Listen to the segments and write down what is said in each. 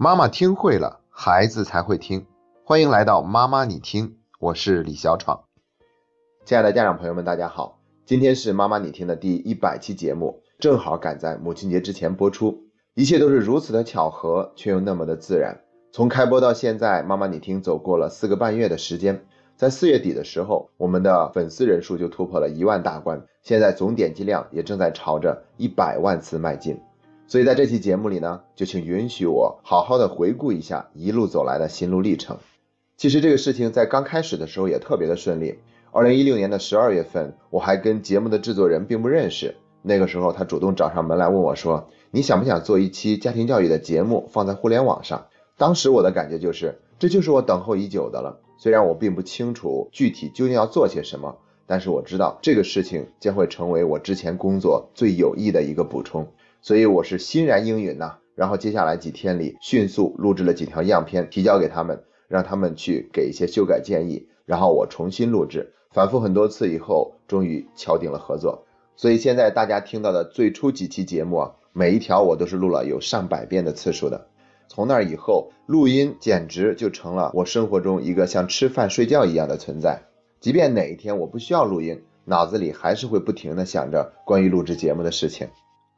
妈妈听会了，孩子才会听。欢迎来到妈妈你听，我是李小闯。亲爱的家长朋友们，大家好，今天是妈妈你听的第一百期节目，正好赶在母亲节之前播出，一切都是如此的巧合，却又那么的自然。从开播到现在，妈妈你听走过了四个半月的时间，在四月底的时候，我们的粉丝人数就突破了一万大关，现在总点击量也正在朝着一百万次迈进。所以在这期节目里呢，就请允许我好好的回顾一下一路走来的心路历程。其实这个事情在刚开始的时候也特别的顺利。二零一六年的十二月份，我还跟节目的制作人并不认识，那个时候他主动找上门来问我说：“你想不想做一期家庭教育的节目放在互联网上？”当时我的感觉就是，这就是我等候已久的了。虽然我并不清楚具体究竟要做些什么，但是我知道这个事情将会成为我之前工作最有益的一个补充。所以我是欣然应允呐，然后接下来几天里迅速录制了几条样片提交给他们，让他们去给一些修改建议，然后我重新录制，反复很多次以后，终于敲定了合作。所以现在大家听到的最初几期节目啊，每一条我都是录了有上百遍的次数的。从那以后，录音简直就成了我生活中一个像吃饭睡觉一样的存在。即便哪一天我不需要录音，脑子里还是会不停的想着关于录制节目的事情。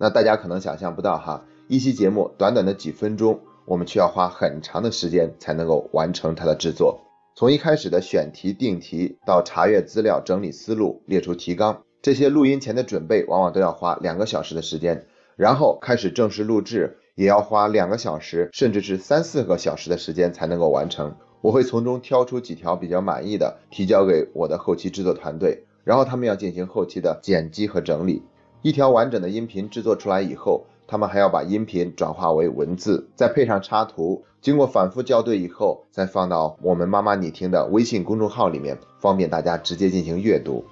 那大家可能想象不到哈，一期节目短短的几分钟，我们却要花很长的时间才能够完成它的制作。从一开始的选题定题，到查阅资料、整理思路、列出提纲，这些录音前的准备往往都要花两个小时的时间。然后开始正式录制，也要花两个小时，甚至是三四个小时的时间才能够完成。我会从中挑出几条比较满意的，提交给我的后期制作团队，然后他们要进行后期的剪辑和整理。一条完整的音频制作出来以后，他们还要把音频转化为文字，再配上插图，经过反复校对以后，再放到我们妈妈你听的微信公众号里面，方便大家直接进行阅读。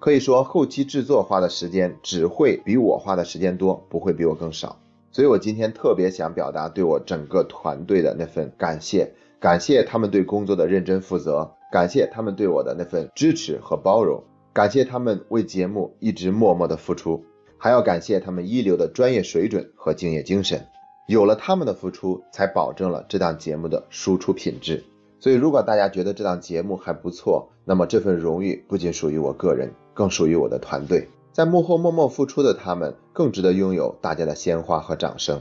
可以说，后期制作花的时间只会比我花的时间多，不会比我更少。所以我今天特别想表达对我整个团队的那份感谢，感谢他们对工作的认真负责，感谢他们对我的那份支持和包容，感谢他们为节目一直默默的付出。还要感谢他们一流的专业水准和敬业精神，有了他们的付出，才保证了这档节目的输出品质。所以，如果大家觉得这档节目还不错，那么这份荣誉不仅属于我个人，更属于我的团队。在幕后默默付出的他们，更值得拥有大家的鲜花和掌声。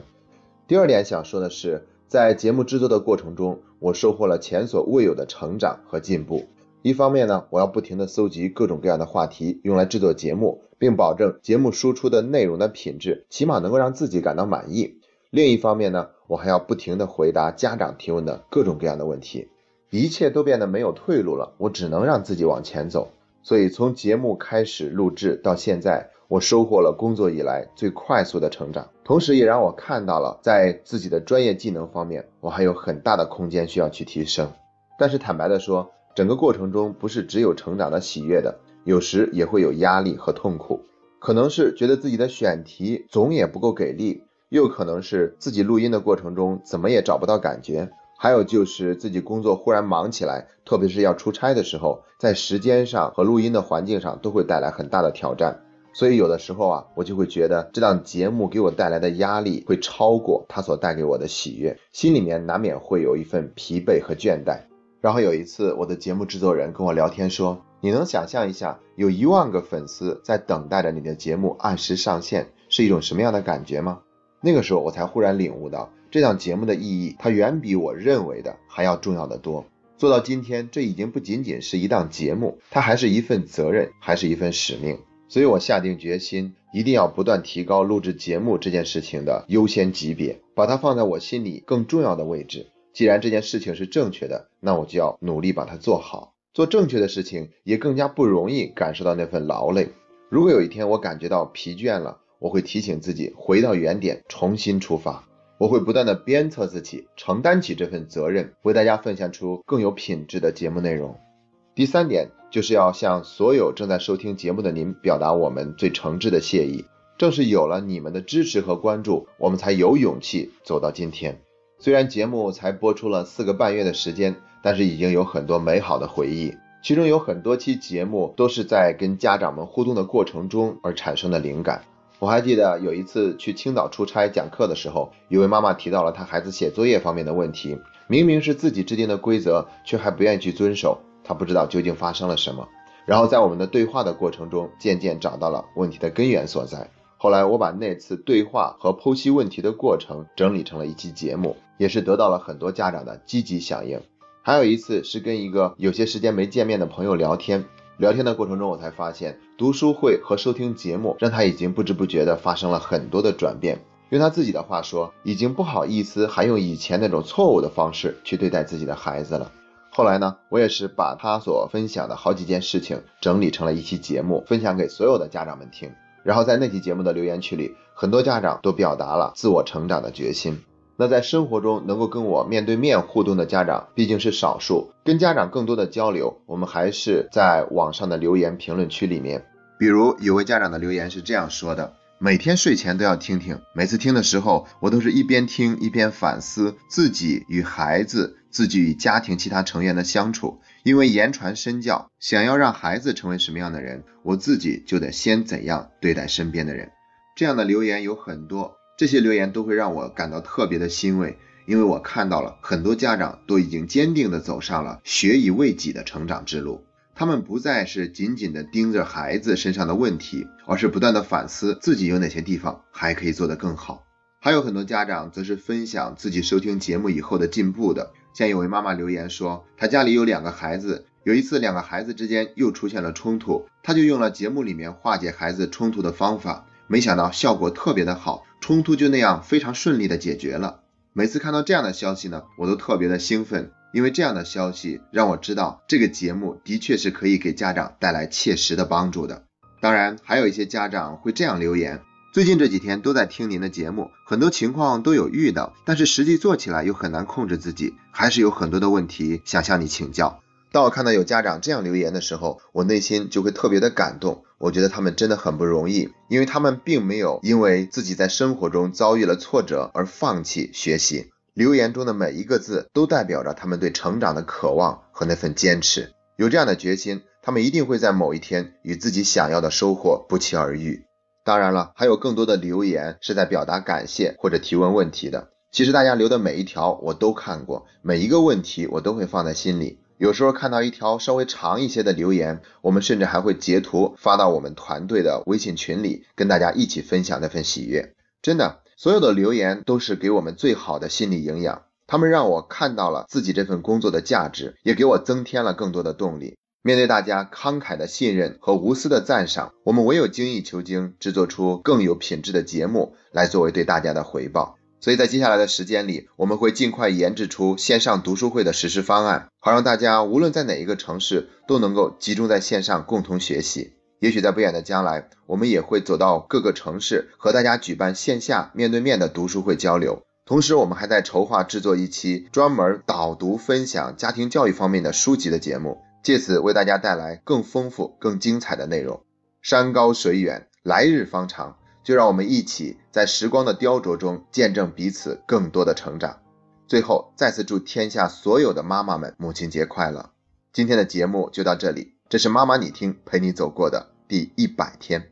第二点想说的是，在节目制作的过程中，我收获了前所未有的成长和进步。一方面呢，我要不停地搜集各种各样的话题，用来制作节目，并保证节目输出的内容的品质起码能够让自己感到满意。另一方面呢，我还要不停地回答家长提问的各种各样的问题，一切都变得没有退路了，我只能让自己往前走。所以从节目开始录制到现在，我收获了工作以来最快速的成长，同时也让我看到了在自己的专业技能方面，我还有很大的空间需要去提升。但是坦白的说，整个过程中不是只有成长的喜悦的，有时也会有压力和痛苦，可能是觉得自己的选题总也不够给力，又可能是自己录音的过程中怎么也找不到感觉，还有就是自己工作忽然忙起来，特别是要出差的时候，在时间上和录音的环境上都会带来很大的挑战，所以有的时候啊，我就会觉得这档节目给我带来的压力会超过它所带给我的喜悦，心里面难免会有一份疲惫和倦怠。然后有一次，我的节目制作人跟我聊天说：“你能想象一下，有一万个粉丝在等待着你的节目按时上线，是一种什么样的感觉吗？”那个时候，我才忽然领悟到，这档节目的意义，它远比我认为的还要重要的多。做到今天，这已经不仅仅是一档节目，它还是一份责任，还是一份使命。所以我下定决心，一定要不断提高录制节目这件事情的优先级别，把它放在我心里更重要的位置。既然这件事情是正确的，那我就要努力把它做好。做正确的事情，也更加不容易感受到那份劳累。如果有一天我感觉到疲倦了，我会提醒自己回到原点，重新出发。我会不断的鞭策自己，承担起这份责任，为大家奉献出更有品质的节目内容。第三点就是要向所有正在收听节目的您表达我们最诚挚的谢意。正是有了你们的支持和关注，我们才有勇气走到今天。虽然节目才播出了四个半月的时间，但是已经有很多美好的回忆。其中有很多期节目都是在跟家长们互动的过程中而产生的灵感。我还记得有一次去青岛出差讲课的时候，有位妈妈提到了她孩子写作业方面的问题，明明是自己制定的规则，却还不愿意去遵守，她不知道究竟发生了什么。然后在我们的对话的过程中，渐渐找到了问题的根源所在。后来我把那次对话和剖析问题的过程整理成了一期节目，也是得到了很多家长的积极响应。还有一次是跟一个有些时间没见面的朋友聊天。聊天的过程中，我才发现读书会和收听节目让他已经不知不觉地发生了很多的转变。用他自己的话说，已经不好意思还用以前那种错误的方式去对待自己的孩子了。后来呢，我也是把他所分享的好几件事情整理成了一期节目，分享给所有的家长们听。然后在那期节目的留言区里，很多家长都表达了自我成长的决心。那在生活中能够跟我面对面互动的家长毕竟是少数，跟家长更多的交流，我们还是在网上的留言评论区里面。比如有位家长的留言是这样说的：每天睡前都要听听，每次听的时候，我都是一边听一边反思自己与孩子、自己与家庭其他成员的相处。因为言传身教，想要让孩子成为什么样的人，我自己就得先怎样对待身边的人。这样的留言有很多。这些留言都会让我感到特别的欣慰，因为我看到了很多家长都已经坚定的走上了学以为己的成长之路。他们不再是紧紧的盯着孩子身上的问题，而是不断的反思自己有哪些地方还可以做得更好。还有很多家长则是分享自己收听节目以后的进步的。像有位妈妈留言说，她家里有两个孩子，有一次两个孩子之间又出现了冲突，她就用了节目里面化解孩子冲突的方法，没想到效果特别的好。冲突就那样非常顺利的解决了。每次看到这样的消息呢，我都特别的兴奋，因为这样的消息让我知道这个节目的确是可以给家长带来切实的帮助的。当然，还有一些家长会这样留言：最近这几天都在听您的节目，很多情况都有遇到，但是实际做起来又很难控制自己，还是有很多的问题想向你请教。当我看到有家长这样留言的时候，我内心就会特别的感动。我觉得他们真的很不容易，因为他们并没有因为自己在生活中遭遇了挫折而放弃学习。留言中的每一个字都代表着他们对成长的渴望和那份坚持。有这样的决心，他们一定会在某一天与自己想要的收获不期而遇。当然了，还有更多的留言是在表达感谢或者提问问题的。其实大家留的每一条我都看过，每一个问题我都会放在心里。有时候看到一条稍微长一些的留言，我们甚至还会截图发到我们团队的微信群里，跟大家一起分享那份喜悦。真的，所有的留言都是给我们最好的心理营养，他们让我看到了自己这份工作的价值，也给我增添了更多的动力。面对大家慷慨的信任和无私的赞赏，我们唯有精益求精，制作出更有品质的节目来作为对大家的回报。所以在接下来的时间里，我们会尽快研制出线上读书会的实施方案，好让大家无论在哪一个城市都能够集中在线上共同学习。也许在不远的将来，我们也会走到各个城市和大家举办线下面对面的读书会交流。同时，我们还在筹划制作一期专门导读分享家庭教育方面的书籍的节目，借此为大家带来更丰富、更精彩的内容。山高水远，来日方长。就让我们一起在时光的雕琢中见证彼此更多的成长。最后，再次祝天下所有的妈妈们母亲节快乐！今天的节目就到这里，这是妈妈你听陪你走过的第一百天。